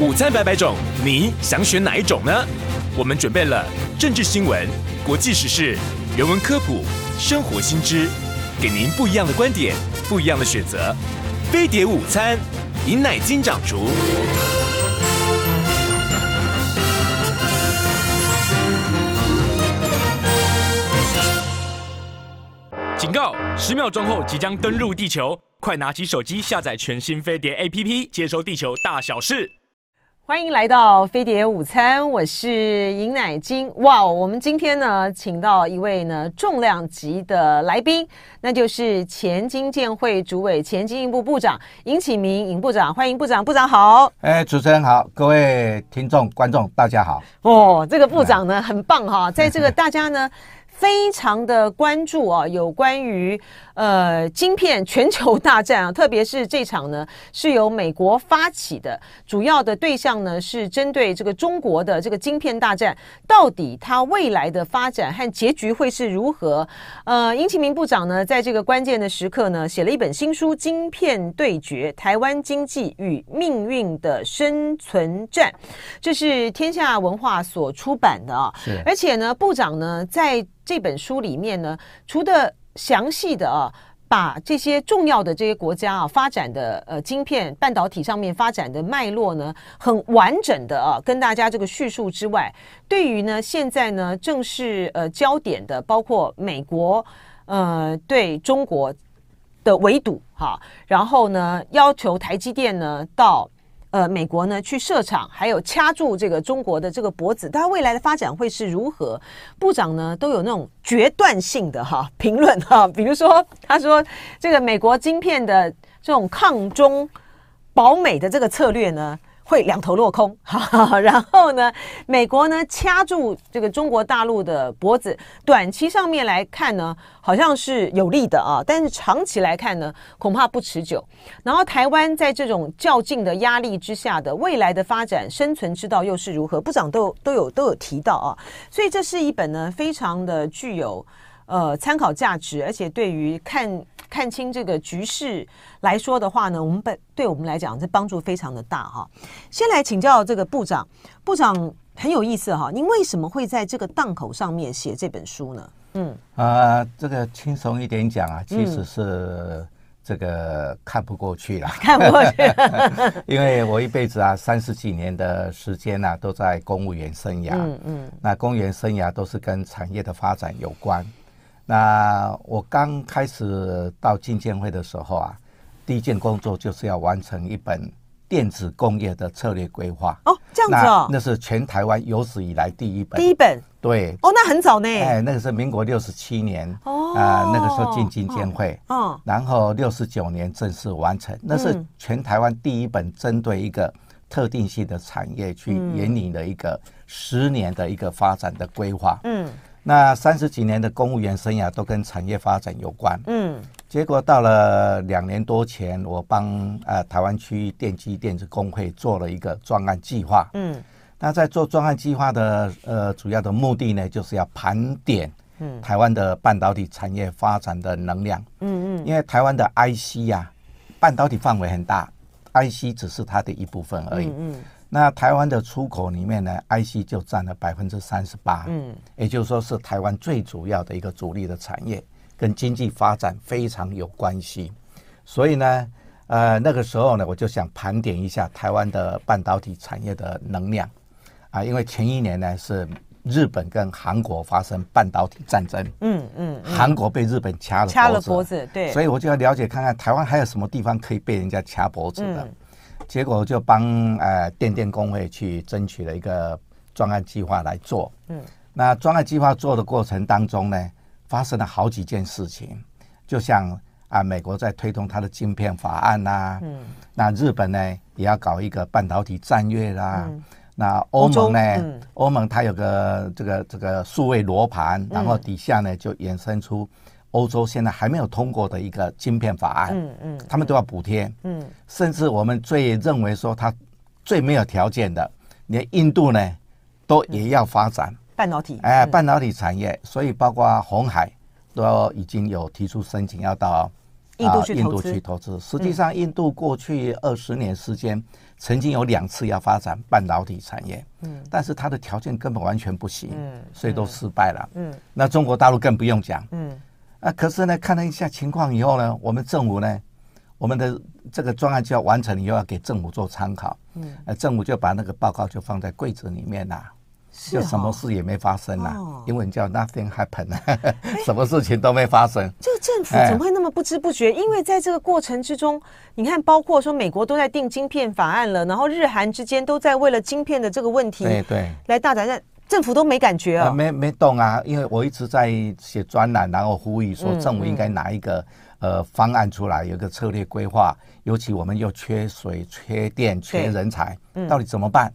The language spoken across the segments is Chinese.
午餐百百种，你想选哪一种呢？我们准备了政治新闻、国际时事、人文科普、生活新知，给您不一样的观点，不一样的选择。飞碟午餐，尹乃菁掌厨。警告！十秒钟后即将登陆地球，快拿起手机下载全新飞碟 APP，接收地球大小事。欢迎来到飞碟午餐，我是尹乃金。哇，我们今天呢，请到一位呢重量级的来宾，那就是前经建会主委、前经济部部长尹启明尹部长。欢迎部长，部长好。哎，主持人好，各位听众观众大家好。哦，这个部长呢很棒哈，在这个大家呢。非常的关注啊，有关于呃晶片全球大战啊，特别是这场呢是由美国发起的，主要的对象呢是针对这个中国的这个晶片大战，到底它未来的发展和结局会是如何？呃，殷启明部长呢在这个关键的时刻呢写了一本新书《晶片对决：台湾经济与命运的生存战》，这是天下文化所出版的啊，而且呢部长呢在这本书里面呢，除了详细的啊，把这些重要的这些国家啊发展的呃晶片半导体上面发展的脉络呢，很完整的啊跟大家这个叙述之外，对于呢现在呢正是呃焦点的，包括美国呃对中国的围堵哈，然后呢要求台积电呢到。呃，美国呢去设厂，还有掐住这个中国的这个脖子，它未来的发展会是如何？部长呢都有那种决断性的哈评论哈，比如说他说这个美国晶片的这种抗中保美的这个策略呢。会两头落空，然后呢，美国呢掐住这个中国大陆的脖子，短期上面来看呢，好像是有利的啊，但是长期来看呢，恐怕不持久。然后台湾在这种较劲的压力之下的未来的发展生存之道又是如何？部长都都有都有提到啊，所以这是一本呢非常的具有呃参考价值，而且对于看。看清这个局势来说的话呢，我们本对我们来讲这帮助非常的大哈。先来请教这个部长，部长很有意思哈，您为什么会在这个档口上面写这本书呢？嗯，啊、呃，这个轻松一点讲啊，其实是这个看不过去了，嗯、看不过去，因为我一辈子啊三十几年的时间啊都在公务员生涯，嗯嗯，那公务员生涯都是跟产业的发展有关。那我刚开始到经建会的时候啊，第一件工作就是要完成一本电子工业的策略规划。哦，这样子哦，那，那是全台湾有史以来第一本。第一本。对。哦，那很早呢。哎，那个是民国六十七年。哦。啊、呃，那个时候进经建会。哦。哦然后六十九年正式完成，那是全台湾第一本针对一个特定性的产业去引领的一个十年的一个发展的规划。嗯。那三十几年的公务员生涯都跟产业发展有关，嗯，结果到了两年多前，我帮呃台湾区电机电子工会做了一个专案计划，嗯，那在做专案计划的呃主要的目的呢，就是要盘点，嗯，台湾的半导体产业发展的能量，嗯嗯，因为台湾的 IC 呀、啊，半导体范围很大，IC 只是它的一部分而已，嗯。嗯那台湾的出口里面呢，IC 就占了百分之三十八，嗯，也就是说是台湾最主要的一个主力的产业，跟经济发展非常有关系。所以呢，呃，那个时候呢，我就想盘点一下台湾的半导体产业的能量，啊，因为前一年呢是日本跟韩国发生半导体战争，嗯嗯，韩国被日本掐了掐了脖子，对，所以我就要了解看看台湾还有什么地方可以被人家掐脖子的。结果就帮呃电电工会去争取了一个专案计划来做。嗯，那专案计划做的过程当中呢，发生了好几件事情。就像啊，美国在推动它的晶片法案呐、啊。嗯。那日本呢也要搞一个半导体战略啦。嗯。那欧盟呢？欧、嗯、盟它有个这个这个数位罗盘，然后底下呢就衍生出。欧洲现在还没有通过的一个晶片法案，嗯嗯，他们都要补贴，嗯，甚至我们最认为说它最没有条件的，连印度呢都也要发展。半导体，哎，半导体产业，所以包括红海都已经有提出申请要到印度去投资。印度去投资。实际上，印度过去二十年时间，曾经有两次要发展半导体产业，嗯，但是它的条件根本完全不行，嗯，所以都失败了，嗯。那中国大陆更不用讲，嗯。啊，可是呢，看了一下情况以后呢，我们政府呢，我们的这个专案就要完成以后，要给政府做参考，嗯，呃，政府就把那个报告就放在柜子里面啦。就什么事也没发生啦，英文叫 nothing happened，什么事情都没发生。这个政府怎么会那么不知不觉？因为在这个过程之中，你看，包括说美国都在定晶片法案了，然后日韩之间都在为了晶片的这个问题，对对，来大展战，政府都没感觉啊，没没动啊。因为我一直在写专栏，然后呼吁说政府应该拿一个呃方案出来，有个策略规划。尤其我们又缺水、缺电、缺人才，到底怎么办？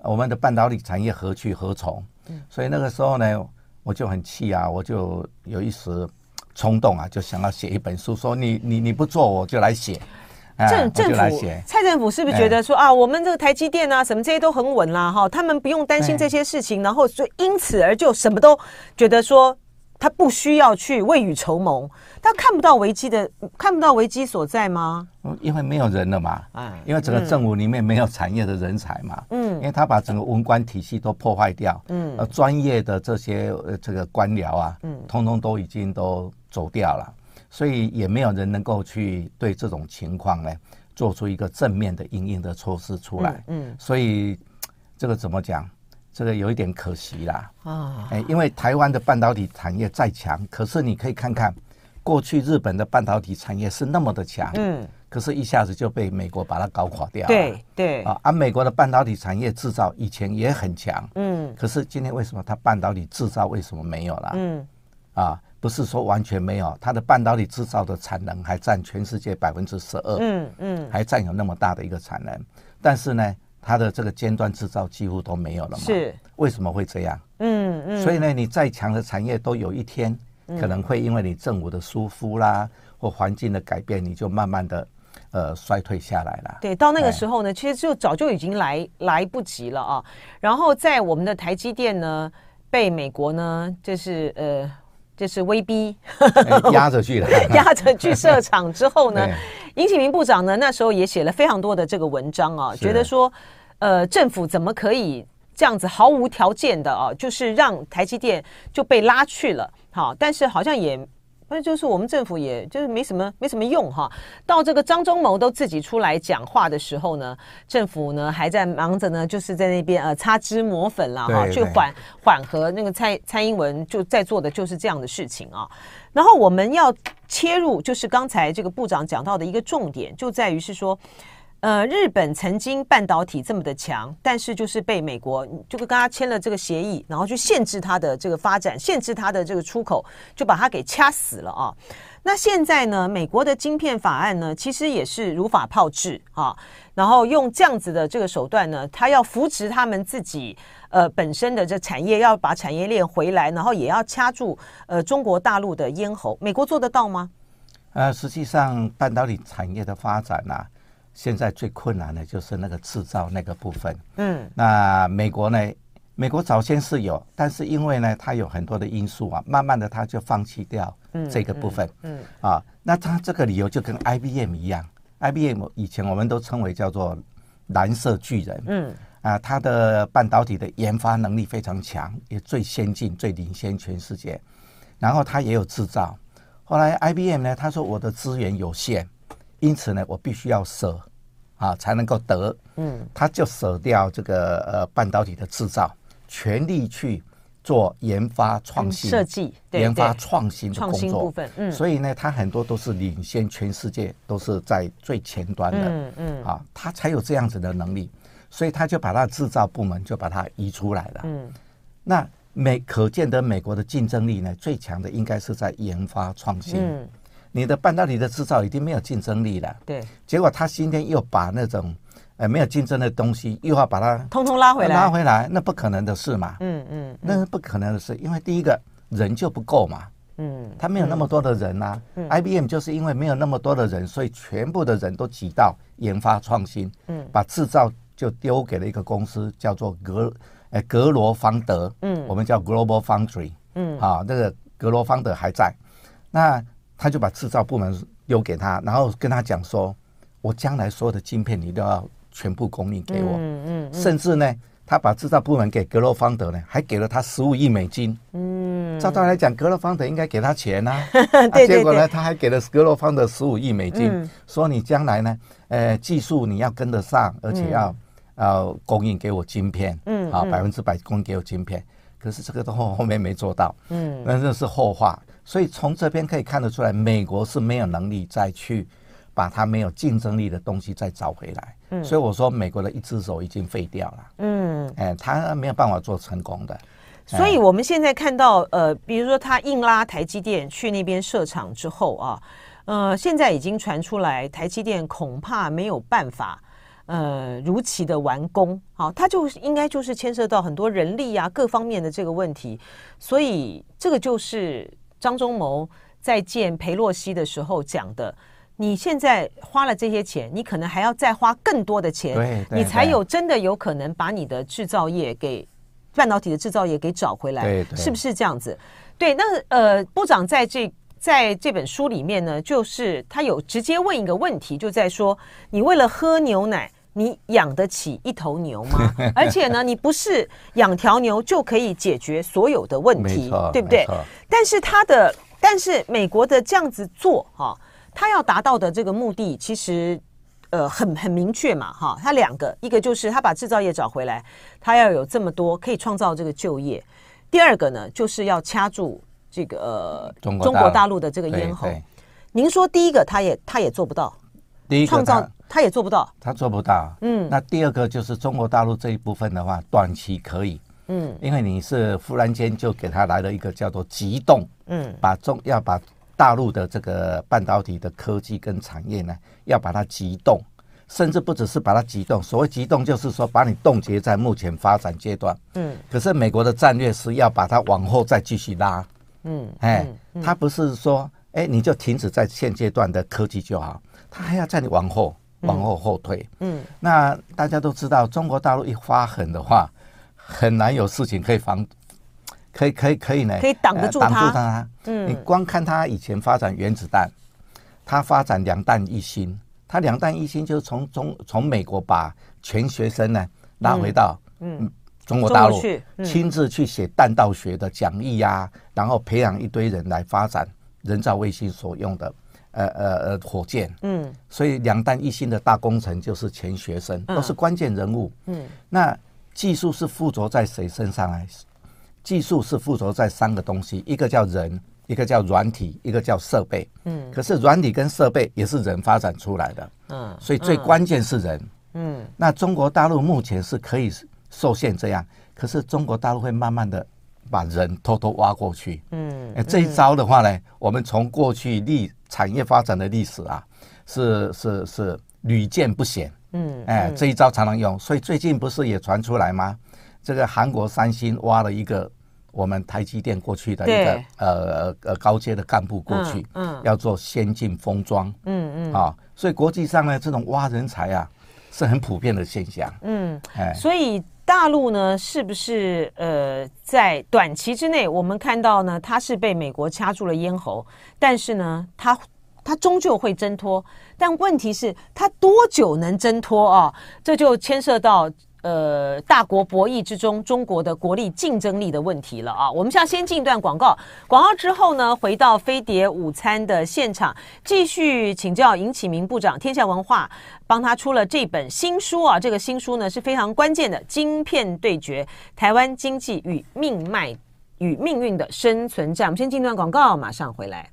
我们的半导体产业何去何从？所以那个时候呢，我就很气啊，我就有一时冲动啊，就想要写一本书，说你你你不做，我就来写。政政府蔡政府是不是觉得说啊，我们这个台积电啊，什么这些都很稳啦，哈，他们不用担心这些事情，然后就因此而就什么都觉得说。他不需要去未雨绸缪，他看不到危机的，看不到危机所在吗？因为没有人了嘛，因为整个政府里面没有产业的人才嘛，嗯，因为他把整个文官体系都破坏掉，嗯，呃，专业的这些这个官僚啊，嗯，通通都已经都走掉了，所以也没有人能够去对这种情况呢做出一个正面的应应的措施出来，嗯，所以这个怎么讲？这个有一点可惜啦，啊，哎，因为台湾的半导体产业再强，可是你可以看看，过去日本的半导体产业是那么的强，嗯，可是一下子就被美国把它搞垮掉了，对对，啊，而美国的半导体产业制造以前也很强，嗯，可是今天为什么它半导体制造为什么没有了？嗯，啊，不是说完全没有，它的半导体制造的产能还占全世界百分之十二，嗯嗯，还占有那么大的一个产能，但是呢，它的这个尖端制造几乎都没有了嘛？是为什么会这样？嗯嗯。所以呢，你再强的产业都有一天可能会因为你政府的疏忽啦，或环境的改变，你就慢慢的呃衰退下来了。对，到那个时候呢，其实就早就已经来来不及了啊。然后在我们的台积电呢，被美国呢，就是呃，就是威逼压着去了，压着去设厂之后呢。尹启明部长呢，那时候也写了非常多的这个文章啊，觉得说，呃，政府怎么可以这样子毫无条件的啊，就是让台积电就被拉去了，好，但是好像也，那就是我们政府也就是没什么没什么用哈。到这个张忠谋都自己出来讲话的时候呢，政府呢还在忙着呢，就是在那边呃擦脂抹粉了哈，去缓缓和那个蔡蔡英文就在做的就是这样的事情啊。然后我们要切入，就是刚才这个部长讲到的一个重点，就在于是说，呃，日本曾经半导体这么的强，但是就是被美国就跟他签了这个协议，然后去限制它的这个发展，限制它的这个出口，就把它给掐死了啊。那现在呢，美国的晶片法案呢，其实也是如法炮制啊，然后用这样子的这个手段呢，他要扶持他们自己。呃，本身的这产业要把产业链回来，然后也要掐住呃中国大陆的咽喉，美国做得到吗？呃，实际上半导体产业的发展呢、现在最困难的就是那个制造那个部分。嗯，那美国呢？美国早先是有，但是因为呢，它有很多的因素啊，慢慢的它就放弃掉这个部分。嗯，嗯嗯啊，那它这个理由就跟 IBM 一样，IBM 以前我们都称为叫做蓝色巨人。嗯。啊，它的半导体的研发能力非常强，也最先进、最领先全世界。然后它也有制造。后来 IBM 呢，他说我的资源有限，因此呢，我必须要舍啊，才能够得。嗯，他就舍掉这个呃半导体的制造，全力去做研发创新、设计、研发创新的工作部分。嗯，所以呢，他很多都是领先全世界，都是在最前端的。嗯嗯，啊，他才有这样子的能力。所以他就把他的制造部门就把它移出来了。嗯，那美可见得美国的竞争力呢，最强的应该是在研发创新。嗯，你的半导体的制造已经没有竞争力了。对。结果他今天又把那种呃没有竞争的东西，又要把它通通拉回来，拉回来，那不可能的事嘛。嗯嗯，那是不可能的事，因为第一个人就不够嘛。嗯。他没有那么多的人啊。嗯。IBM 就是因为没有那么多的人，所以全部的人都挤到研发创新。嗯。把制造。就丢给了一个公司，叫做格，呃，格罗方德，嗯，我们叫 Global Foundry，嗯，啊，那个格罗方德还在，那他就把制造部门丢给他，然后跟他讲说，我将来所有的晶片你都要全部供应给我。嗯嗯，嗯。甚至呢，他把制造部门给格罗方德呢，还给了他十五亿美金。嗯。照道理来讲，格罗方德应该给他钱呐、啊。对对对。结果呢，他还给了格罗方德十五亿美金，嗯、说你将来呢，呃，技术你要跟得上，而且要。要供应给我晶片，嗯，好，百分之百供应给我晶片，可是这个都后后面没做到，嗯，那这是后话。所以从这边可以看得出来，美国是没有能力再去把它没有竞争力的东西再找回来。嗯，所以我说美国的一只手已经废掉了。嗯，哎，他没有办法做成功的。所以我们现在看到，呃，比如说他硬拉台积电去那边设厂之后啊，呃，现在已经传出来，台积电恐怕没有办法。呃，如期的完工，好，它就应该就是牵涉到很多人力啊各方面的这个问题，所以这个就是张忠谋在见裴洛西的时候讲的。你现在花了这些钱，你可能还要再花更多的钱，你才有真的有可能把你的制造业给半导体的制造业给找回来，对对，是不是这样子？对，那呃，部长在这。在这本书里面呢，就是他有直接问一个问题，就在说：你为了喝牛奶，你养得起一头牛吗？而且呢，你不是养条牛就可以解决所有的问题，对不对？但是他的，但是美国的这样子做哈，他要达到的这个目的，其实呃很很明确嘛哈。他两个，一个就是他把制造业找回来，他要有这么多可以创造这个就业；第二个呢，就是要掐住。这个呃，中国大陆的这个咽喉，您说第一个他也他也做不到，第一个创造他也做不到，他做不到。嗯，那第二个就是中国大陆这一部分的话，短期可以，嗯，因为你是忽然间就给他来了一个叫做急冻，嗯，把中要把大陆的这个半导体的科技跟产业呢，要把它急冻，甚至不只是把它急冻，所谓急冻就是说把你冻结在目前发展阶段，嗯，可是美国的战略是要把它往后再继续拉。嗯，哎，他不是说，哎，你就停止在现阶段的科技就好，他还要在你往后、往后后退。嗯，那大家都知道，中国大陆一发狠的话，很难有事情可以防，可以可以可以呢，可以挡得住他。挡住他。嗯，你光看他以前发展原子弹，他发展两弹一星，他两弹一星就是从中从美国把全学生呢拉回到嗯。嗯中国大陆亲自去写弹道学的讲义呀，然后培养一堆人来发展人造卫星所用的呃呃呃火箭。嗯，所以两弹一星的大工程就是钱学森，都是关键人物。嗯，那技术是附着在谁身上来？技术是附着在三个东西，一个叫人，一个叫软体，一个叫设备。嗯，可是软体跟设备也是人发展出来的。嗯，所以最关键是人。嗯，那中国大陆目前是可以。受限这样，可是中国大陆会慢慢的把人偷偷挖过去。嗯，这一招的话呢，我们从过去历产业发展的历史啊，是是是屡见不鲜。嗯，哎，这一招常常用，所以最近不是也传出来吗？这个韩国三星挖了一个我们台积电过去的一个呃呃高阶的干部过去，嗯，要做先进封装。嗯嗯，啊，所以国际上呢，这种挖人才啊，是很普遍的现象。嗯，哎，所以。大陆呢，是不是呃，在短期之内，我们看到呢，它是被美国掐住了咽喉，但是呢，它它终究会挣脱。但问题是，它多久能挣脱啊？这就牵涉到。呃，大国博弈之中，中国的国力竞争力的问题了啊！我们现在先进一段广告，广告之后呢，回到飞碟午餐的现场，继续请教尹启明部长。天下文化帮他出了这本新书啊，这个新书呢是非常关键的，《晶片对决：台湾经济与命脉与命运的生存战》。我们先进一段广告，马上回来。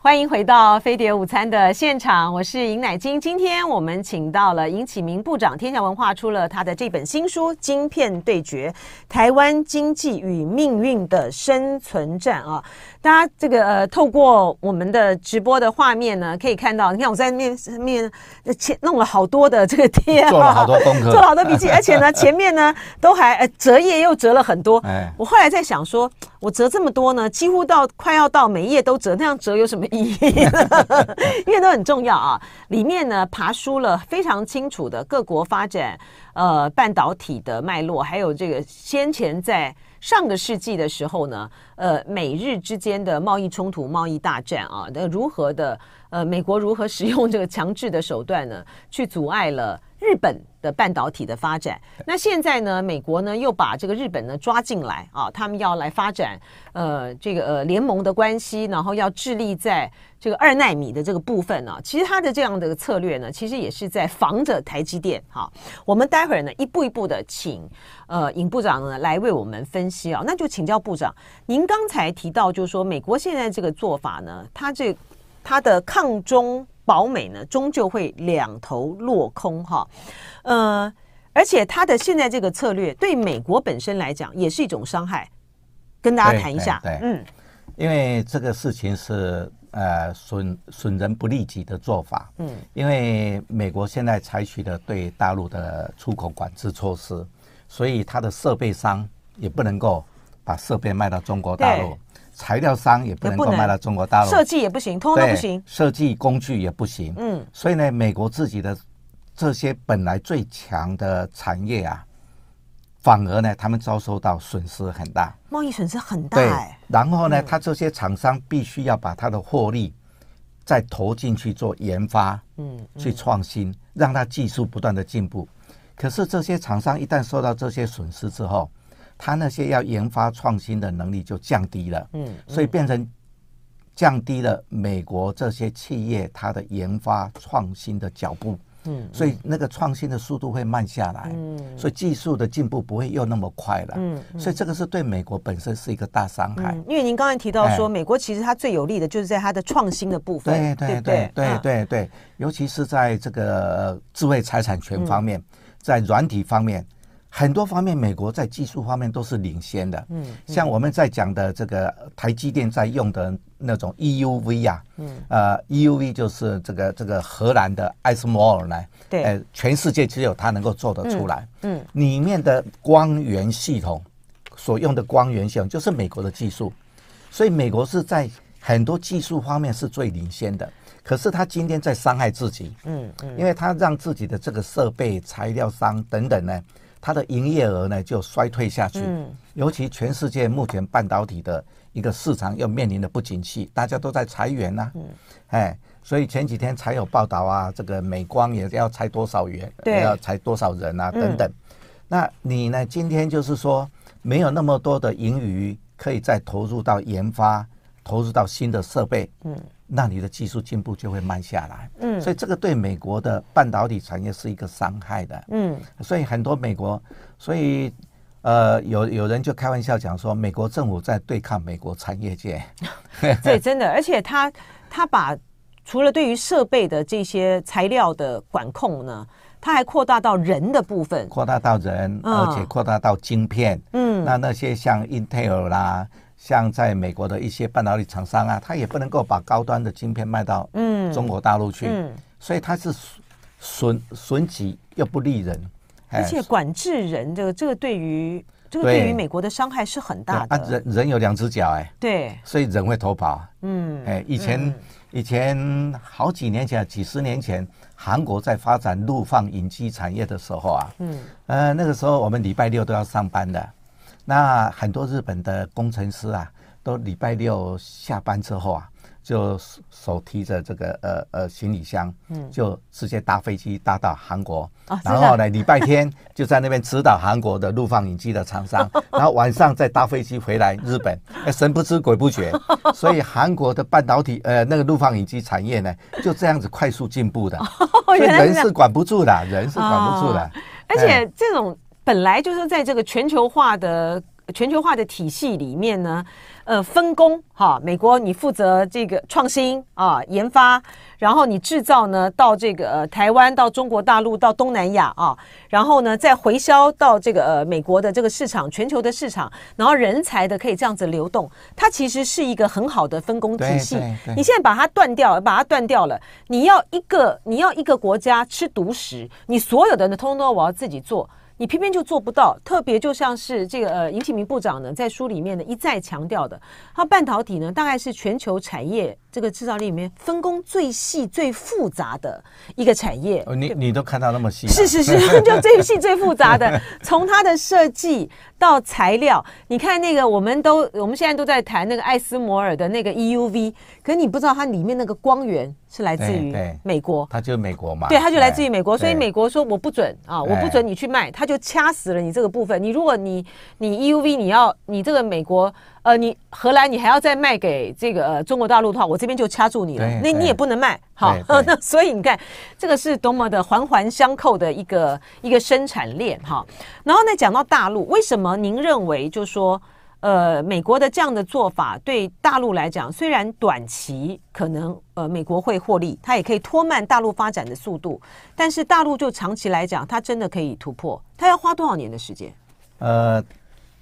欢迎回到飞碟午餐的现场，我是尹乃金。今天我们请到了尹启明部长，天下文化出了他的这本新书《晶片对决：台湾经济与命运的生存战》啊。大家这个呃，透过我们的直播的画面呢，可以看到，你看我在面面前弄了好多的这个贴、啊，做了好多功课，做了好多笔记，而且呢，前面呢都还呃折页又折了很多。哎，我后来在想说。我折这么多呢，几乎到快要到每一页都折，那样折有什么意义呢？因为都很重要啊。里面呢，爬梳了非常清楚的各国发展呃半导体的脉络，还有这个先前在上个世纪的时候呢，呃，美日之间的贸易冲突、贸易大战啊，那如何的呃，美国如何使用这个强制的手段呢，去阻碍了。日本半导体的发展，那现在呢，美国呢又把这个日本呢抓进来啊，他们要来发展呃这个呃联盟的关系，然后要致力在这个二纳米的这个部分呢、其实他的这样的策略呢，其实也是在防着台积电。哈，我们待会儿呢一步一步的请呃尹部长呢来为我们分析啊。那就请教部长，您刚才提到就是说美国现在这个做法呢，它这它的抗中。保美呢，终究会两头落空哈，呃，而且他的现在这个策略对美国本身来讲也是一种伤害，跟大家谈一下。对，对。对嗯，因为这个事情是呃损损人不利己的做法，嗯，因为美国现在采取的对大陆的出口管制措施，所以它的设备商也不能够把设备卖到中国大陆。材料商也不能够卖到中国大陆，设计也不行，通通都不行，设计工具也不行。嗯，所以呢，美国自己的这些本来最强的产业啊，反而呢，他们遭受到损失很大，贸易损失很大。对，然后呢，他这些厂商必须要把他的获利再投进去做研发，嗯，去创新，让他技术不断的进步。可是这些厂商一旦受到这些损失之后，他那些要研发创新的能力就降低了，嗯，所以变成降低了美国这些企业它的研发创新的脚步，嗯，所以那个创新的速度会慢下来，嗯，所以技术的进步不会又那么快了，嗯，所以这个是对美国本身是一个大伤害。因为您刚才提到说，美国其实它最有利的就是在它的创新的部分，对对对对对？对，尤其是在这个智慧财产权方面，在软体方面。很多方面，美国在技术方面都是领先的。嗯，像我们在讲的这个台积电在用的那种 EUV 啊，嗯，呃，EUV 就是这个这个荷兰的艾斯摩尔呢，对，呃，全世界只有它能够做得出来。嗯，里面的光源系统所用的光源系统就是美国的技术，所以美国是在很多技术方面是最领先的。可是他今天在伤害自己。嗯嗯，因为他让自己的这个设备、材料商等等呢。它的营业额呢就衰退下去，嗯，尤其全世界目前半导体的一个市场又面临的不景气，大家都在裁员呐，嗯，哎，所以前几天才有报道啊，这个美光也要裁多少员，对，要裁多少人啊，等等。那你呢？今天就是说没有那么多的盈余可以再投入到研发，投入到新的设备，嗯。那你的技术进步就会慢下来，嗯，所以这个对美国的半导体产业是一个伤害的，嗯，所以很多美国，所以呃，有有人就开玩笑讲说，美国政府在对抗美国产业界，对，真的，而且他他把除了对于设备的这些材料的管控呢，他还扩大到人的部分，扩大到人，而且扩大到晶片，嗯，那那些像 Intel 啦。像在美国的一些半导体厂商啊，他也不能够把高端的晶片卖到中国大陆去，所以他是损损己又不利人，而且管制人这个这个对于这个对于美国的伤害是很大的。啊，人人有两只脚哎，对，所以人会逃跑。嗯，哎，以前、嗯、以前好几年前，几十年前，韩国在发展陆放影机产业的时候啊，嗯，呃，那个时候我们礼拜六都要上班的。那很多日本的工程师啊，都礼拜六下班之后啊，就手提着这个呃呃行李箱，嗯，就直接搭飞机搭到韩国，嗯、然后呢，礼拜天就在那边指导韩国的录放影机的厂商，然后晚上再搭飞机回来日本，神不知鬼不觉，所以韩国的半导体呃那个录放影机产业呢，就这样子快速进步的，所以人是管不住的，人是管不住的，哦、而且这种。本来就是在这个全球化的全球化的体系里面呢，呃，分工哈，美国你负责这个创新啊研发，然后你制造呢到这个呃台湾到中国大陆到东南亚啊，然后呢再回销到这个呃美国的这个市场全球的市场，然后人才的可以这样子流动，它其实是一个很好的分工体系。你现在把它断掉，把它断掉了，你要一个你要一个国家吃独食，你所有的呢通通都我要自己做。你偏偏就做不到。特别就像是这个呃，尹启明部长呢，在书里面呢一再强调的，他半导体呢大概是全球产业这个制造业里面分工最细、最复杂的一个产业。哦，你你都看到那么细？是是是，就最细、最复杂的，从它的设计到材料，你看那个，我们都我们现在都在谈那个艾斯摩尔的那个 EUV，可是你不知道它里面那个光源是来自于美国，它就是美国嘛？对，它就来自于美国，所以美国说我不准啊，我不准你去卖，它就掐死了你这个部分。你如果你你 EUV 你要你这个美国。呃，你荷兰你还要再卖给这个呃中国大陆的话，我这边就掐住你了，那你也不能卖，好，那所以你看这个是多么的环环相扣的一个一个生产链哈。然后呢，讲到大陆，为什么您认为就是说，呃，美国的这样的做法对大陆来讲，虽然短期可能呃美国会获利，它也可以拖慢大陆发展的速度，但是大陆就长期来讲，它真的可以突破，它要花多少年的时间？呃。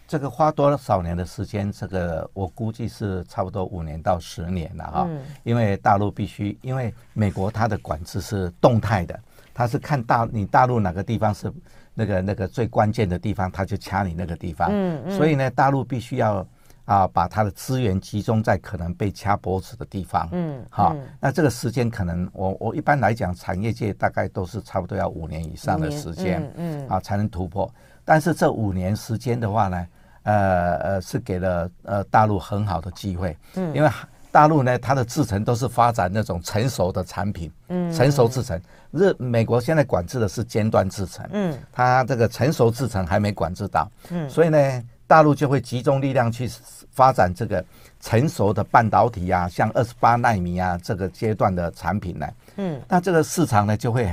这个花多少年的时间？这个我估计是差不多五年到十年了哈。因为大陆必须，因为美国它的管制是动态的，它是看大你大陆哪个地方是那个那个最关键的地方，它就掐你那个地方。嗯嗯。所以呢，大陆必须要啊把它的资源集中在可能被掐脖子的地方。嗯。好，那这个时间可能我我一般来讲，产业界大概都是差不多要五年以上的时间。嗯。啊，才能突破。但是这五年时间的话呢？呃呃，是给了呃大陆很好的机会，嗯，因为大陆呢，它的制程都是发展那种成熟的产品，嗯，成熟制程。日美国现在管制的是尖端制程，嗯，它这个成熟制程还没管制到，嗯，所以呢，大陆就会集中力量去发展这个成熟的半导体啊，像二十八纳米啊这个阶段的产品呢，嗯，那这个市场呢就会。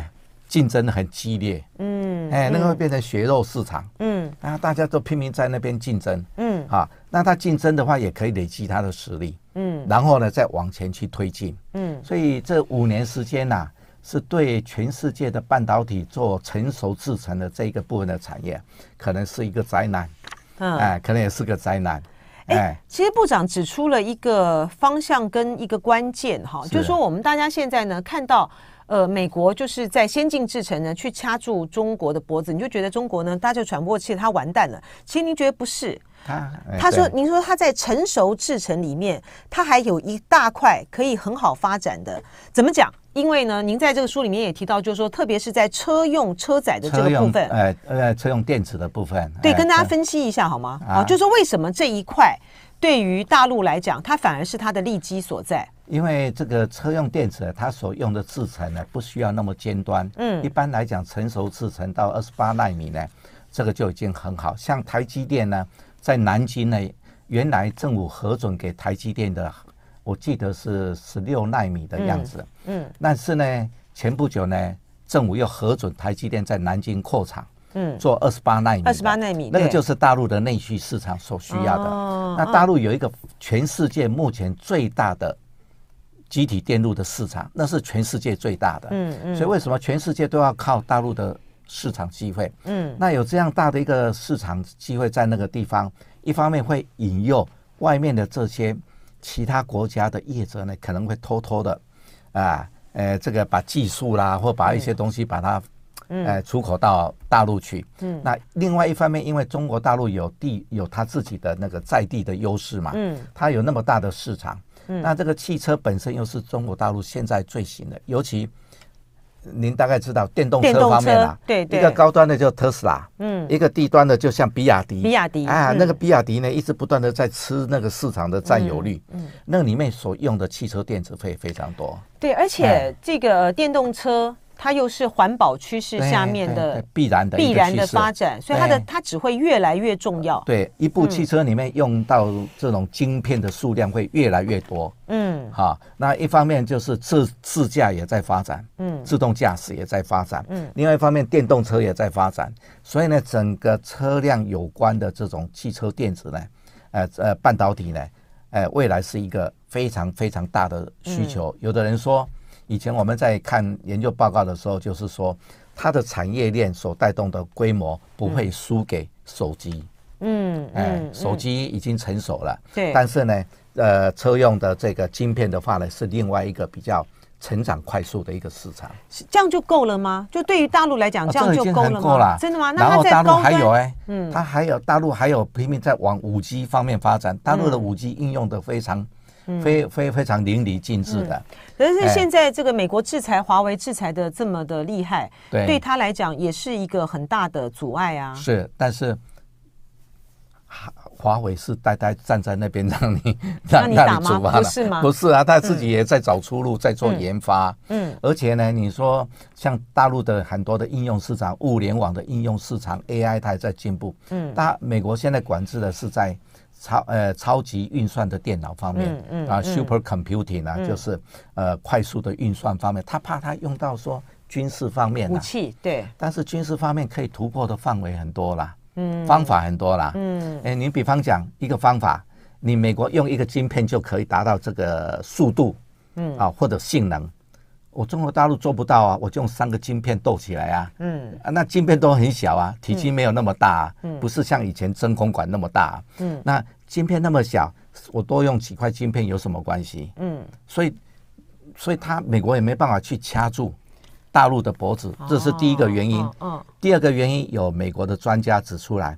竞争很激烈，嗯，哎，那个会变成血肉市场，嗯，啊，大家都拼命在那边竞争，嗯，啊，那他竞争的话也可以累积他的实力，嗯，然后呢再往前去推进，嗯，所以这五年时间呐，是对全世界的半导体做成熟制成的这一个部分的产业，可能是一个灾难，嗯，哎，可能也是个灾难，哎，其实部长指出了一个方向跟一个关键哈，就是说我们大家现在呢看到。呃，美国就是在先进制程呢，去掐住中国的脖子，你就觉得中国呢，大家就喘不过气，它完蛋了。其实您觉得不是？他他说，您说他在成熟制程里面，他还有一大块可以很好发展的。怎么讲？因为呢，您在这个书里面也提到，就是说，特别是在车用车载的这个部分，呃呃，车用电池的部分，对，跟大家分析一下好吗？啊，就是说为什么这一块对于大陆来讲，它反而是它的利基所在？因为这个车用电池，它所用的制程呢，不需要那么尖端。嗯，一般来讲，成熟制程到二十八纳米呢，这个就已经很好。像台积电呢，在南京呢，原来政府核准给台积电的，我记得是十六纳米的样子。嗯，但是呢，前不久呢，政府又核准台积电在南京扩厂，嗯，做二十八纳米。二十八纳米，那个就是大陆的内需市场所需要的。哦，那大陆有一个全世界目前最大的。积体电路的市场，那是全世界最大的。嗯嗯，所以为什么全世界都要靠大陆的市场机会？嗯，那有这样大的一个市场机会在那个地方，一方面会引诱外面的这些其他国家的业者呢，可能会偷偷的啊，呃，这个把技术啦，或把一些东西把它，呃，出口到大陆去。嗯，那另外一方面，因为中国大陆有地有它自己的那个在地的优势嘛，嗯，它有那么大的市场。那这个汽车本身又是中国大陆现在最新的，尤其您大概知道电动车方面啊，对对，一个高端的就特斯拉，嗯，一个低端的就像比亚迪，比亚迪啊，那个比亚迪呢一直不断的在吃那个市场的占有率，嗯，那里面所用的汽车电子费非常多，对，而且这个电动车。它又是环保趋势下面的必然的必然的发展，所以它的它只会越来越重要。对，一部汽车里面用到这种晶片的数量会越来越多。嗯，好，那一方面就是自自驾也在发展，嗯，自动驾驶也在发展，嗯，另外一方面电动车也在发展，所以呢，整个车辆有关的这种汽车电子呢，呃呃，半导体呢，呃，未来是一个非常非常大的需求。有的人说。以前我们在看研究报告的时候，就是说它的产业链所带动的规模不会输给手机。嗯，哎，手机已经成熟了。对。但是呢，呃，车用的这个晶片的话呢，是另外一个比较成长快速的一个市场。这样就够了吗？就对于大陆来讲，这样就够了吗？了真的吗？然后大陆还有哎、欸，嗯，它还有大陆还有拼命在往五 G 方面发展，大陆的五 G 应用的非常。非非非常淋漓尽致的，可是现在这个美国制裁华为制裁的这么的厉害，对，对他来讲也是一个很大的阻碍啊。是，但是华为是呆呆站在那边让你 让你打吗？不是吗？不是啊，他自己也在找出路，在做研发。嗯，而且呢，你说像大陆的很多的应用市场，物联网的应用市场，AI 它也在进步。嗯，大美国现在管制的是在。超呃超级运算的电脑方面，嗯嗯、啊，super computing 啊，嗯、就是呃快速的运算方面，他怕他用到说军事方面、啊、武器，对，但是军事方面可以突破的范围很多啦，嗯，方法很多啦，嗯，哎，你比方讲一个方法，你美国用一个晶片就可以达到这个速度，嗯。啊或者性能。我中国大陆做不到啊，我就用三个晶片斗起来啊，嗯。啊，那晶片都很小啊，体积没有那么大，啊，嗯，不是像以前真空管那么大，啊，嗯，那晶片那么小，我多用几块晶片有什么关系？嗯，所以，所以他美国也没办法去掐住大陆的脖子，这是第一个原因。嗯，第二个原因有美国的专家指出来，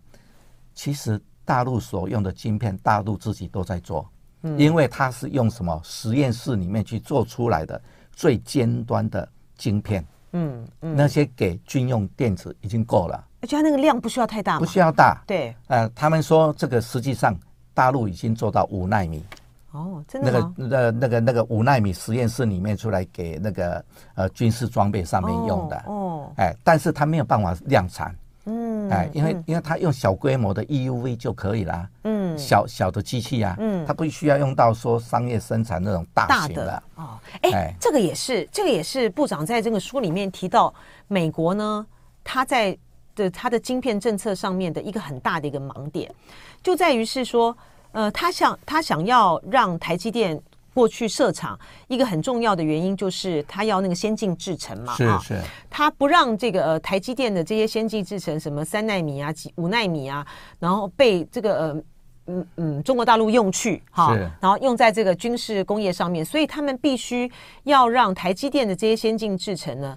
其实大陆所用的晶片，大陆自己都在做，因为它是用什么实验室里面去做出来的。最尖端的晶片，嗯，嗯，那些给军用电子已经够了，而且它那个量不需要太大，不需要大，对，呃，他们说这个实际上大陆已经做到五纳米，哦，真的吗？那个、那个、那个、那个五纳米实验室里面出来给那个呃军事装备上面用的，哦，哦。哎，但是它没有办法量产。嗯，哎，因为、嗯、因为它用小规模的 EUV 就可以了，嗯，小小的机器啊，嗯，它不需要用到说商业生产那种大型的，大的。哦，哎，哎。这个也是，这个也是部长在这个书里面提到，美国呢，它在的它的晶片政策上面的一个很大的一个盲点，就在于是说，呃，他想他想要让台积电。过去设厂一个很重要的原因就是他要那个先进制程嘛，是是，他不让这个呃台积电的这些先进制程什么三纳米啊、几五纳米啊，然后被这个呃嗯嗯中国大陆用去哈，然后用在这个军事工业上面，所以他们必须要让台积电的这些先进制程呢，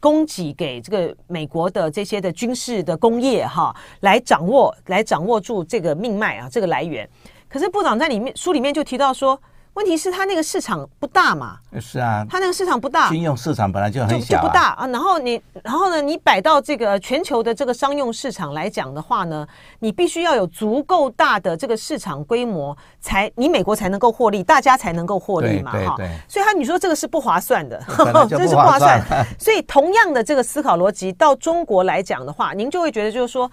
供给给这个美国的这些的军事的工业哈，来掌握来掌握住这个命脉啊，这个来源。可是部长在里面书里面就提到说。问题是它那个市场不大嘛？是啊，它那个市场不大，军用市场本来就很小，就不大啊。然后你，然后呢，你摆到这个全球的这个商用市场来讲的话呢，你必须要有足够大的这个市场规模，才你美国才能够获利，大家才能够获利嘛，哈。所以他你说这个是不划算的，这是不划算。所以同样的这个思考逻辑到中国来讲的话，您就会觉得就是说。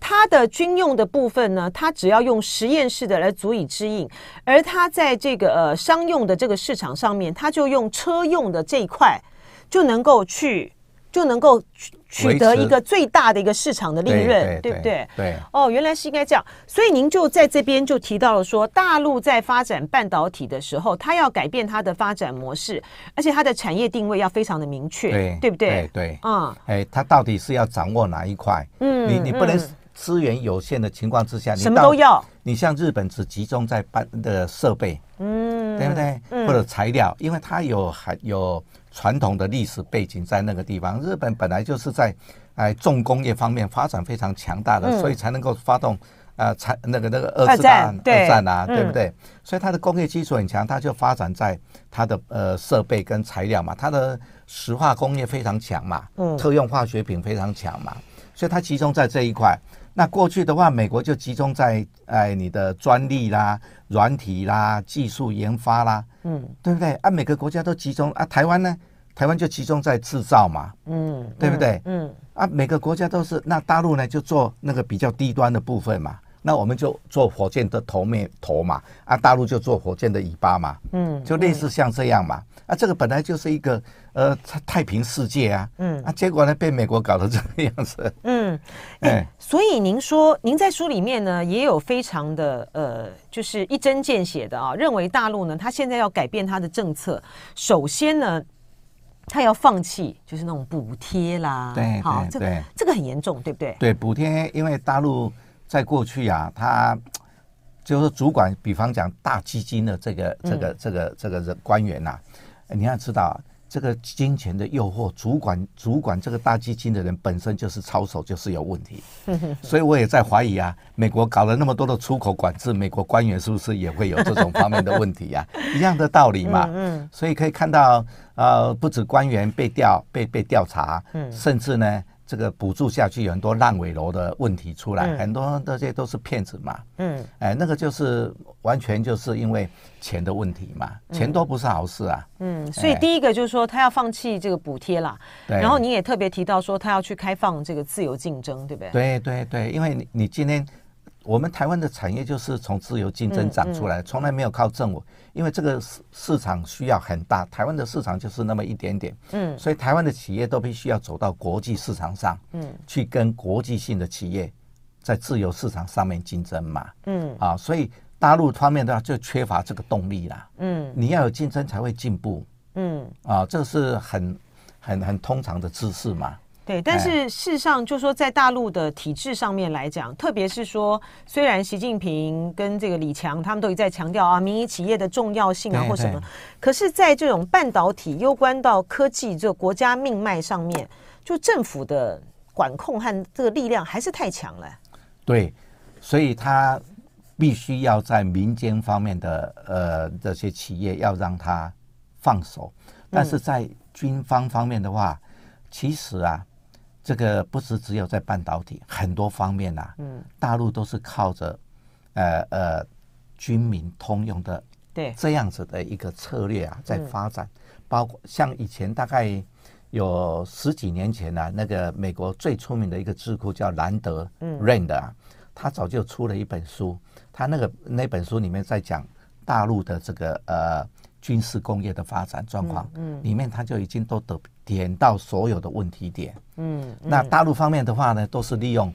它的军用的部分呢，它只要用实验室的来足以支应，而它在这个呃商用的这个市场上面，它就用车用的这一块就能够去就能够取得一个最大的一个市场的利润，对，不对？对。哦，原来是应该这样，所以您就在这边就提到了说，大陆在发展半导体的时候，它要改变它的发展模式，而且它的产业定位要非常的明确，对，对不对？对对。嗯，哎，它到底是要掌握哪一块？嗯，你你不能。嗯资源有限的情况之下，你什么都要。你像日本只集中在办的设备，嗯，对不对？嗯、或者材料，因为它有还有传统的历史背景在那个地方。日本本来就是在哎重工业方面发展非常强大的，嗯、所以才能够发动啊才、呃、那个那个二次大战，二战啊，对不对？嗯、所以它的工业基础很强，它就发展在它的呃设备跟材料嘛，它的石化工业非常强嘛，嗯，特用化学品非常强嘛，所以它集中在这一块。那过去的话，美国就集中在哎你的专利啦、软体啦、技术研发啦，嗯，对不对？啊，每个国家都集中啊，台湾呢，台湾就集中在制造嘛，嗯，对不对？嗯，啊，每个国家都是，那大陆呢就做那个比较低端的部分嘛。那我们就做火箭的头面头嘛，啊，大陆就做火箭的尾巴嘛，嗯，就类似像这样嘛，啊，这个本来就是一个呃太平世界啊，嗯，啊，结果呢被美国搞得这个样子，嗯，哎，所以您说您在书里面呢也有非常的呃，就是一针见血的啊，认为大陆呢他现在要改变他的政策，首先呢他要放弃就是那种补贴啦，对，好，这个这个很严重，对不对？对，补贴，因为大陆。在过去啊，他就是主管，比方讲大基金的这个、这个、这个、这个人官员呐，你要知道。这个金钱的诱惑，主管主管这个大基金的人本身就是操守，就是有问题。所以我也在怀疑啊，美国搞了那么多的出口管制，美国官员是不是也会有这种方面的问题呀？一样的道理嘛。所以可以看到，呃，不止官员被调被被调查，甚至呢。这个补助下去有很多烂尾楼的问题出来，嗯、很多这些都是骗子嘛。嗯，哎，那个就是完全就是因为钱的问题嘛，嗯、钱多不是好事啊。嗯，所以第一个就是说他要放弃这个补贴啦。对。然后你也特别提到说他要去开放这个自由竞争，对不对？对对对，因为你你今天。我们台湾的产业就是从自由竞争长出来，从来没有靠政府，因为这个市市场需要很大，台湾的市场就是那么一点点，嗯，所以台湾的企业都必须要走到国际市场上，嗯，去跟国际性的企业在自由市场上面竞争嘛，嗯，啊，所以大陆方面的话就缺乏这个动力啦，嗯，你要有竞争才会进步，嗯，啊，这是很很很通常的知识嘛。对，但是事实上，就是说，在大陆的体制上面来讲，特别是说，虽然习近平跟这个李强他们都一再强调啊，民营企业的重要性啊，或什么，可是，在这种半导体攸关到科技这个国家命脉上面，就政府的管控和这个力量还是太强了。对，所以他必须要在民间方面的呃这些企业要让他放手，但是在军方方面的话，其实啊。这个不是只有在半导体，很多方面呐、啊，嗯，大陆都是靠着，呃呃，军民通用的，对，这样子的一个策略啊，在发展。包括像以前大概有十几年前呢、啊，那个美国最出名的一个智库叫兰德嗯。Rand 啊，他早就出了一本书，他那个那本书里面在讲大陆的这个呃军事工业的发展状况，嗯，里面他就已经都得。点到所有的问题点，嗯，那大陆方面的话呢，都是利用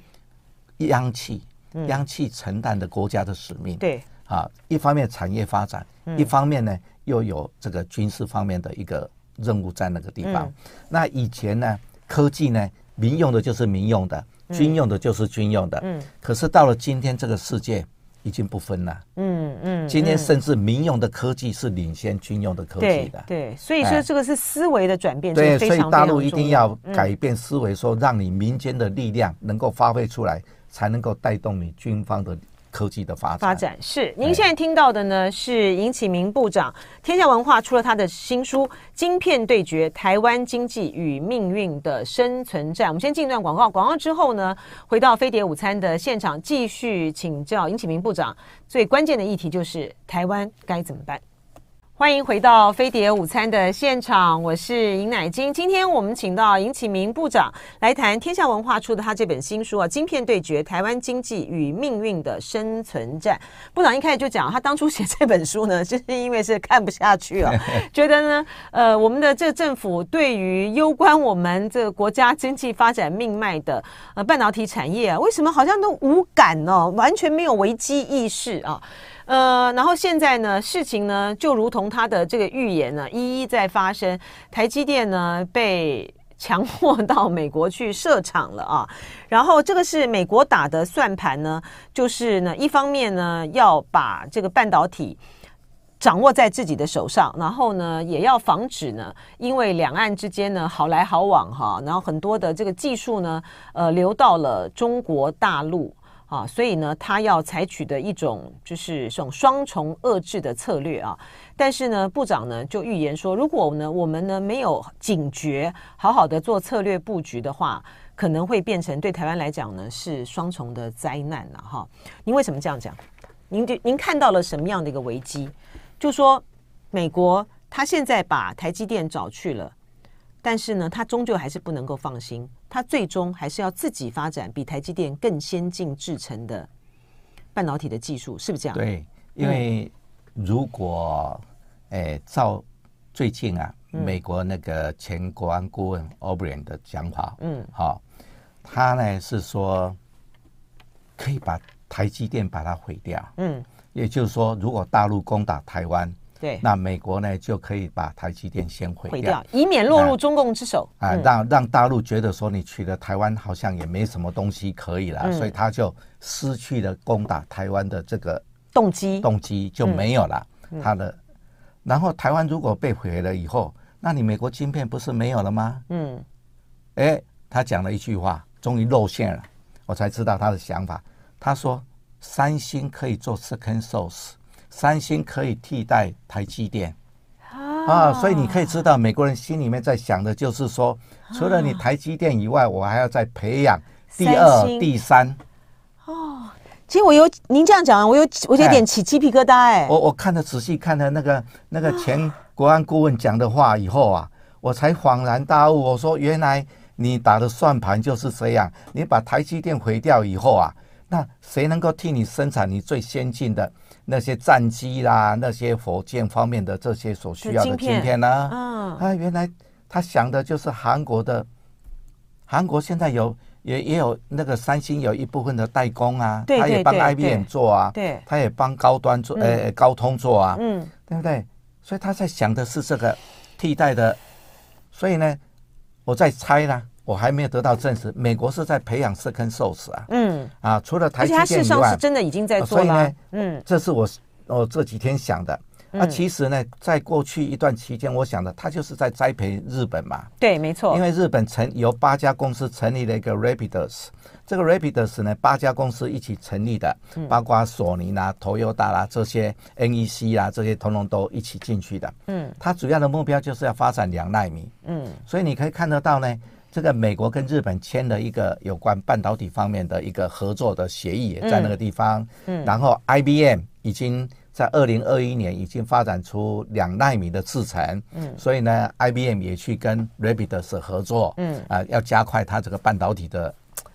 央企，央企承担的国家的使命，对，啊，一方面产业发展，一方面呢又有这个军事方面的一个任务在那个地方。那以前呢，科技呢，民用的就是民用的，军用的就是军用的，嗯，可是到了今天这个世界。已经不分了，嗯嗯，今天甚至民用的科技是领先军用的科技的，对，所以说这个是思维的转变，对，所以大陆一定要。改变思维，说让你民间的力量能够发挥出来，才能够带动你军方的。科技的发展，发展是您现在听到的呢，是尹启明部长。天下文化出了他的新书《晶片对决：台湾经济与命运的生存战》。我们先进一段广告，广告之后呢，回到飞碟午餐的现场，继续请教尹启明部长。最关键的议题就是台湾该怎么办？欢迎回到飞碟午餐的现场，我是尹乃金。今天我们请到尹启明部长来谈天下文化出的他这本新书啊，《晶片对决：台湾经济与命运的生存战》。部长一开始就讲，他当初写这本书呢，就是因为是看不下去啊，觉得呢，呃，我们的这个政府对于攸关我们这个国家经济发展命脉的呃半导体产业啊，为什么好像都无感呢？完全没有危机意识啊？呃，然后现在呢，事情呢就如同他的这个预言呢，一一在发生。台积电呢被强迫到美国去设厂了啊。然后这个是美国打的算盘呢，就是呢，一方面呢要把这个半导体掌握在自己的手上，然后呢也要防止呢，因为两岸之间呢好来好往哈，然后很多的这个技术呢，呃，流到了中国大陆。啊，所以呢，他要采取的一种就是这种双重遏制的策略啊。但是呢，部长呢就预言说，如果呢我们呢没有警觉，好好的做策略布局的话，可能会变成对台湾来讲呢是双重的灾难了哈。您为什么这样讲？您就您看到了什么样的一个危机？就说美国他现在把台积电找去了。但是呢，他终究还是不能够放心，他最终还是要自己发展比台积电更先进制成的半导体的技术，是不是这样？对，因为如果诶照最近啊，美国那个前国安顾问 O'Brien 的讲法，嗯，好，他呢是说可以把台积电把它毁掉，嗯，也就是说，如果大陆攻打台湾。对，那美国呢就可以把台积电先毁掉，掉，以免落入中共之手。啊，啊，让让大陆觉得说你取了台湾好像也没什么东西可以了，嗯、所以他就失去了攻打台湾的这个动机，动机就没有了。他的。然后台湾如果被毁了以后，那你美国晶片不是没有了吗？嗯，哎，他讲了一句话，终于露馅了，我才知道他的想法。他说，三星可以做 second source，三星可以替代台积电。啊，所以你可以知道，美国人心里面在想的就是说，除了你台积电以外，我还要再培养第二、第三。哦，其实我有您这样讲，我有我有点起鸡皮疙瘩哎。我我看了仔细看了那个那个前国安顾问讲的话以后啊，我才恍然大悟。我说，原来你打的算盘就是这样。你把台积电毁掉以后啊，那谁能够替你生产你最先进的？那些战机啦，那些火箭方面的这些所需要的晶片呢？嗯，啊，原来他想的就是韩国的，韩国现在有也也有那个三星有一部分的代工啊，他也帮 IBM 做啊，对，他也帮高端做，呃，高通做啊，嗯，对不对？所以他在想的是这个替代的，所以呢，我在猜呢。我还没有得到证实，美国是在培养 second source 啊，嗯，啊，除了台积电以外，而且它上是真的已经在做了，所以呢，嗯，这是我我这几天想的。那、嗯啊、其实呢，在过去一段期间，我想的，他就是在栽培日本嘛。对，没错。因为日本成由八家公司成立了一个 Rapidus，这个 Rapidus 呢，八家公司一起成立的，包括索尼啦、Toyota 啦这些 NEC 啦这些，通通都一起进去的。嗯。它主要的目标就是要发展两纳米。嗯。所以你可以看得到呢。这个美国跟日本签了一个有关半导体方面的一个合作的协议，也在那个地方。嗯，然后 IBM 已经在二零二一年已经发展出两纳米的制程。嗯，所以呢，IBM 也去跟 Rapidus 合作。嗯，啊，要加快它这个半导体的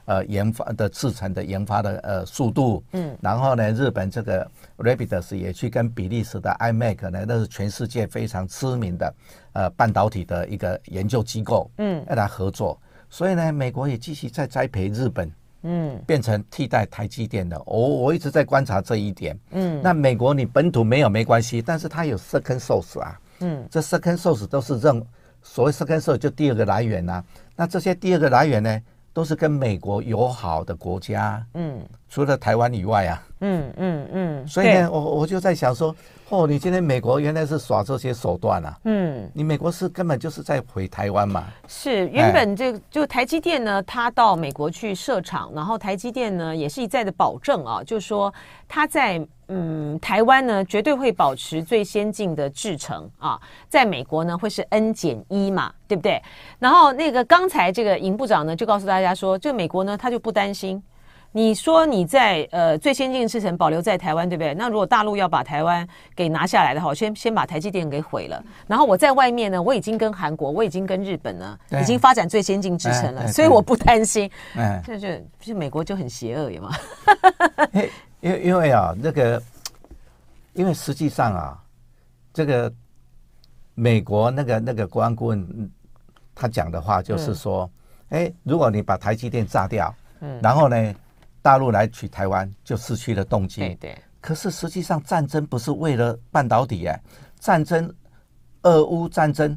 呃研发的制成的研发的呃速度。嗯，然后呢，日本这个 Rapidus 也去跟比利时的 iMac 呢，那是全世界非常知名的。呃，半导体的一个研究机构，嗯，要来合作，所以呢，美国也继续在栽培日本，嗯，变成替代台积电的。我我一直在观察这一点，嗯，那美国你本土没有没关系，但是它有 second source 啊，嗯，这 second source 都是认所谓 second source 就第二个来源呐、啊，那这些第二个来源呢，都是跟美国友好的国家，嗯，除了台湾以外啊，嗯嗯嗯，所以呢，我我就在想说。哦，你今天美国原来是耍这些手段啊？嗯，你美国是根本就是在毁台湾嘛？是，原本这就台积电呢，他到美国去设厂，然后台积电呢也是一再的保证啊，就是说他在嗯台湾呢绝对会保持最先进的制程啊，在美国呢会是 N 减一嘛，对不对？然后那个刚才这个尹部长呢就告诉大家说，这美国呢他就不担心。你说你在呃最先进的制程保留在台湾，对不对？那如果大陆要把台湾给拿下来的话，我先先把台积电给毁了。然后我在外面呢，我已经跟韩国，我已经跟日本呢，已经发展最先进制程了，所以我不担心。嗯，这就就美国就很邪恶，有吗？因为因为啊，那个因为实际上啊，这个美国那个那个国安顾问他讲的话就是说，哎、嗯，如果你把台积电炸掉，嗯，然后呢？大陆来取台湾就失去了动机。对对。可是实际上战争不是为了半导体哎，战争，俄乌战争，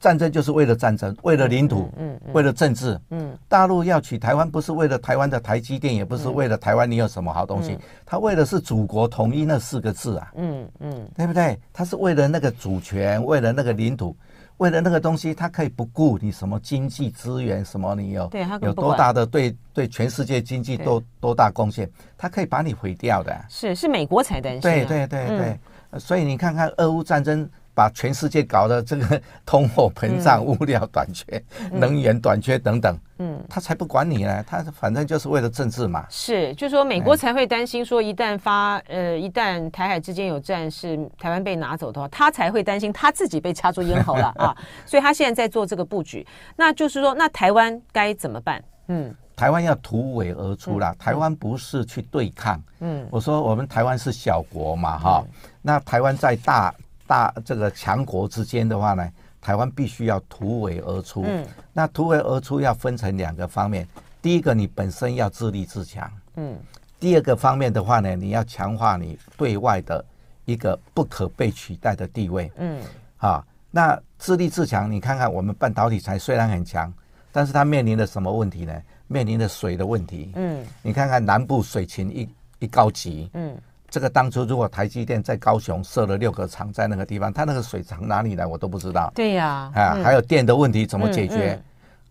战争就是为了战争，为了领土，嗯，为了政治，嗯。大陆要取台湾不是为了台湾的台积电，也不是为了台湾你有什么好东西，他为的是祖国统一那四个字啊，嗯嗯，对不对？他是为了那个主权，为了那个领土。为了那个东西，他可以不顾你什么经济资源，什么你有有多大的对对全世界经济多多大贡献，他可以把你毁掉的。是是美国才担心。对对对对，所以你看看俄乌战争。把全世界搞得这个 通货膨胀、物料短缺、嗯、能源短缺等等，嗯，他才不管你呢，他反正就是为了政治嘛。是，就是说美国才会担心说，一旦发呃，一旦台海之间有战事，台湾被拿走的话，他才会担心他自己被掐住咽喉了 啊。所以他现在在做这个布局。那就是说，那台湾该怎么办？嗯，台湾要突围而出啦。嗯、台湾不是去对抗。嗯，我说我们台湾是小国嘛，哈、嗯，那台湾在大。大这个强国之间的话呢，台湾必须要突围而出。嗯，那突围而出要分成两个方面，第一个你本身要自立自强。嗯，第二个方面的话呢，你要强化你对外的一个不可被取代的地位。嗯，啊，那自立自强，你看看我们半导体材虽然很强，但是它面临的什么问题呢？面临的水的问题。嗯，你看看南部水情一一高级。嗯。这个当初如果台积电在高雄设了六个厂在那个地方，它那个水从哪里来我都不知道。对呀，啊，还有电的问题怎么解决？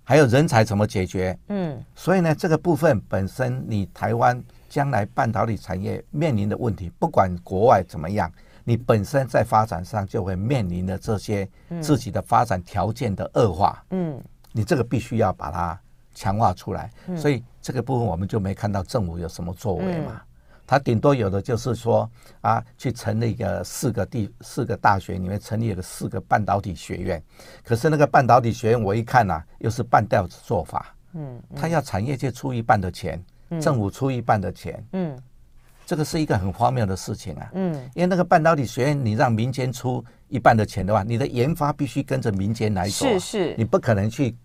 还有人才怎么解决？嗯，所以呢，这个部分本身你台湾将来半导体产业面临的问题，不管国外怎么样，你本身在发展上就会面临的这些自己的发展条件的恶化。嗯，你这个必须要把它强化出来。所以这个部分我们就没看到政府有什么作为嘛。他顶多有的就是说啊，去成立一个四个地四个大学里面成立了四个半导体学院，可是那个半导体学院我一看呐，又是半吊子做法。嗯，他要产业界出一半的钱，政府出一半的钱。嗯，这个是一个很荒谬的事情啊。嗯，因为那个半导体学院你让民间出一半的钱的话，你的研发必须跟着民间来做。是是，你不可能去。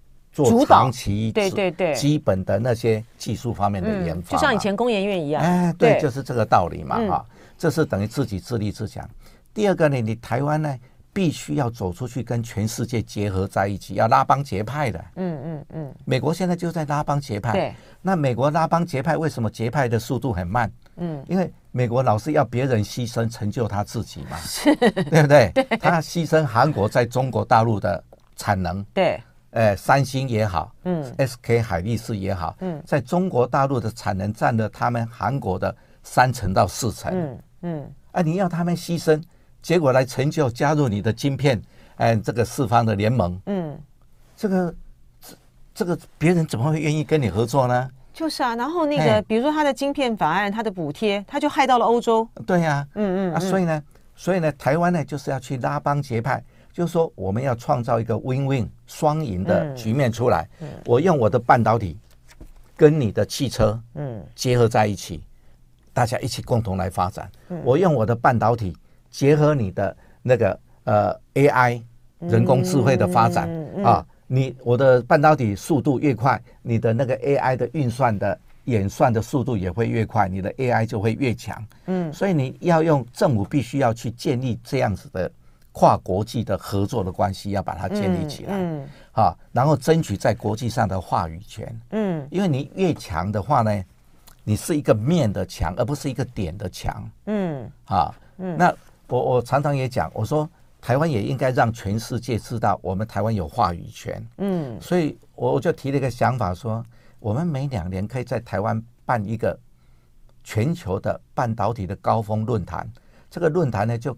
做长期对对对基本的那些技术方面的研发，就像以前工研院一样，哎，对，就是这个道理嘛，哈，这是等于自己自立自强。第二个呢，你台湾呢，必须要走出去，跟全世界结合在一起，要拉帮结派的。嗯嗯嗯。美国现在就在拉帮结派。对。那美国拉帮结派，为什么结派的速度很慢？嗯，因为美国老是要别人牺牲，成就他自己嘛，对不 对？他牺牲韩国在中国大陆的产能。对。呃，三星也好，嗯，SK 海力士也好，嗯，在中国大陆的产能占了他们韩国的三成到四成，嗯。嗯，啊，你要他们牺牲，结果来成就加入你的晶片，哎，这个四方的联盟，嗯，这个这这个别人怎么会愿意跟你合作呢？就是啊，然后那个比如说他的晶片法案，他的补贴，他就害到了欧洲，对呀，嗯嗯，啊，所以呢，所以呢，台湾呢就是要去拉帮结派。就是说，我们要创造一个 win-win 双赢的局面出来。我用我的半导体跟你的汽车嗯结合在一起，大家一起共同来发展。我用我的半导体结合你的那个呃 AI 人工智慧的发展啊，你我的半导体速度越快，你的那个 AI 的运算的演算的速度也会越快，你的 AI 就会越强。嗯，所以你要用政府必须要去建立这样子的。跨国际的合作的关系要把它建立起来，嗯，好，然后争取在国际上的话语权，嗯，因为你越强的话呢，你是一个面的强，而不是一个点的强，嗯，啊，嗯，那我我常常也讲，我说台湾也应该让全世界知道我们台湾有话语权，嗯，所以我就提了一个想法说，我们每两年可以在台湾办一个全球的半导体的高峰论坛，这个论坛呢就。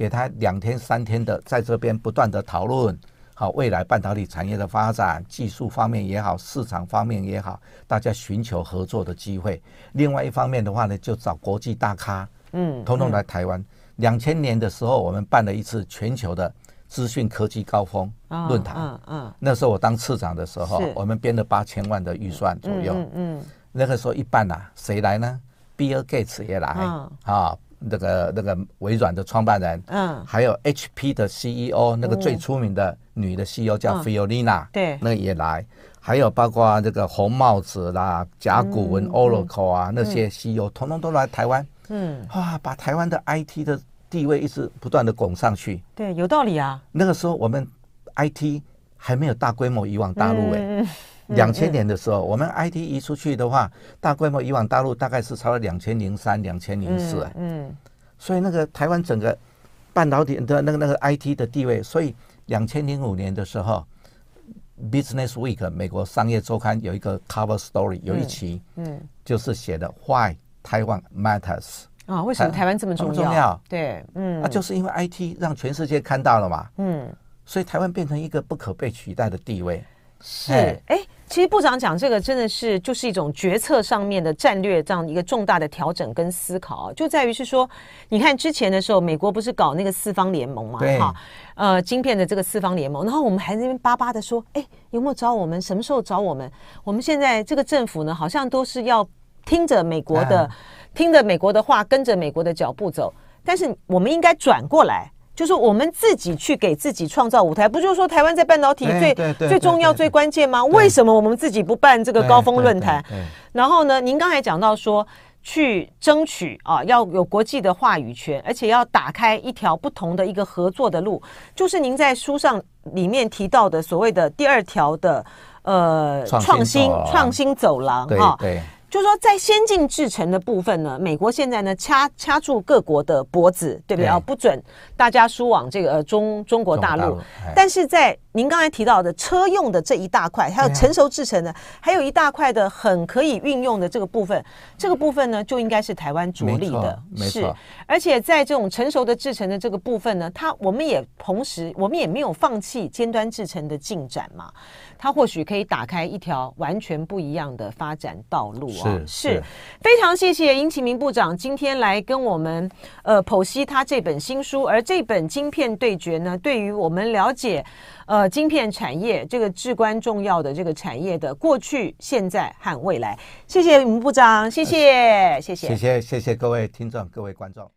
给他两天三天的在这边不断的讨论，好，未来半导体产业的发展，技术方面也好，市场方面也好，大家寻求合作的机会。另外一方面的话呢，就找国际大咖，嗯，通通来台湾。两千年的时候，我们办了一次全球的资讯科技高峰论坛，嗯嗯，那时候我当次长的时候，我们编了八千万的预算左右，嗯，那个时候一办呐，谁来呢？Bill Gates 也来，啊。那个那个微软的创办人，嗯，还有 HP 的 CEO，那个最出名的女的 CEO 叫 Fiolina，对，那也来，还有包括这个红帽子啦、甲骨文、Oracle 啊那些 CEO，统统都来台湾，嗯，哇，把台湾的 IT 的地位一直不断的拱上去，对，有道理啊。那个时候我们 IT 还没有大规模移往大陆哎。两千年的时候，我们 IT 移出去的话，大规模移往大陆大概是超了两千零三、两千零四。嗯，所以那个台湾整个半导体的那个那个 IT 的地位，所以两千零五年的时候，Business Week 美国商业周刊有一个 Cover Story，有一期，嗯，就是写的 Why Taiwan Matters 啊，为什么台湾这么重要？重要，对，嗯，那就是因为 IT 让全世界看到了嘛，嗯，所以台湾变成一个不可被取代的地位。是，哎。其实部长讲这个真的是就是一种决策上面的战略这样一个重大的调整跟思考，就在于是说，你看之前的时候，美国不是搞那个四方联盟嘛，哈，呃，晶片的这个四方联盟，然后我们还在那边巴巴的说，哎，有没有找我们？什么时候找我们？我们现在这个政府呢，好像都是要听着美国的，听着美国的话，跟着美国的脚步走，但是我们应该转过来。就是我们自己去给自己创造舞台，不就是说台湾在半导体最最重要、最关键吗？为什么我们自己不办这个高峰论坛？然后呢，您刚才讲到说，去争取啊，要有国际的话语权，而且要打开一条不同的一个合作的路，就是您在书上里面提到的所谓的第二条的呃创新创新走廊啊，对。就是说在先进制程的部分呢，美国现在呢掐掐住各国的脖子，对不对？啊，不准大家输往这个中中国大陆。但是在您刚才提到的车用的这一大块，还有成熟制成的，还有一大块的很可以运用的这个部分，这个部分呢就应该是台湾着力的，是。而且在这种成熟的制成的这个部分呢，它我们也同时我们也没有放弃尖端制成的进展嘛。它或许可以打开一条完全不一样的发展道路啊！是，是非常谢谢殷启明部长今天来跟我们呃剖析他这本新书，而这本《晶片对决》呢，对于我们了解呃晶片产业这个至关重要的这个产业的过去、现在和未来。谢谢吴部长，谢谢，谢谢，谢谢，谢谢各位听众、各位观众。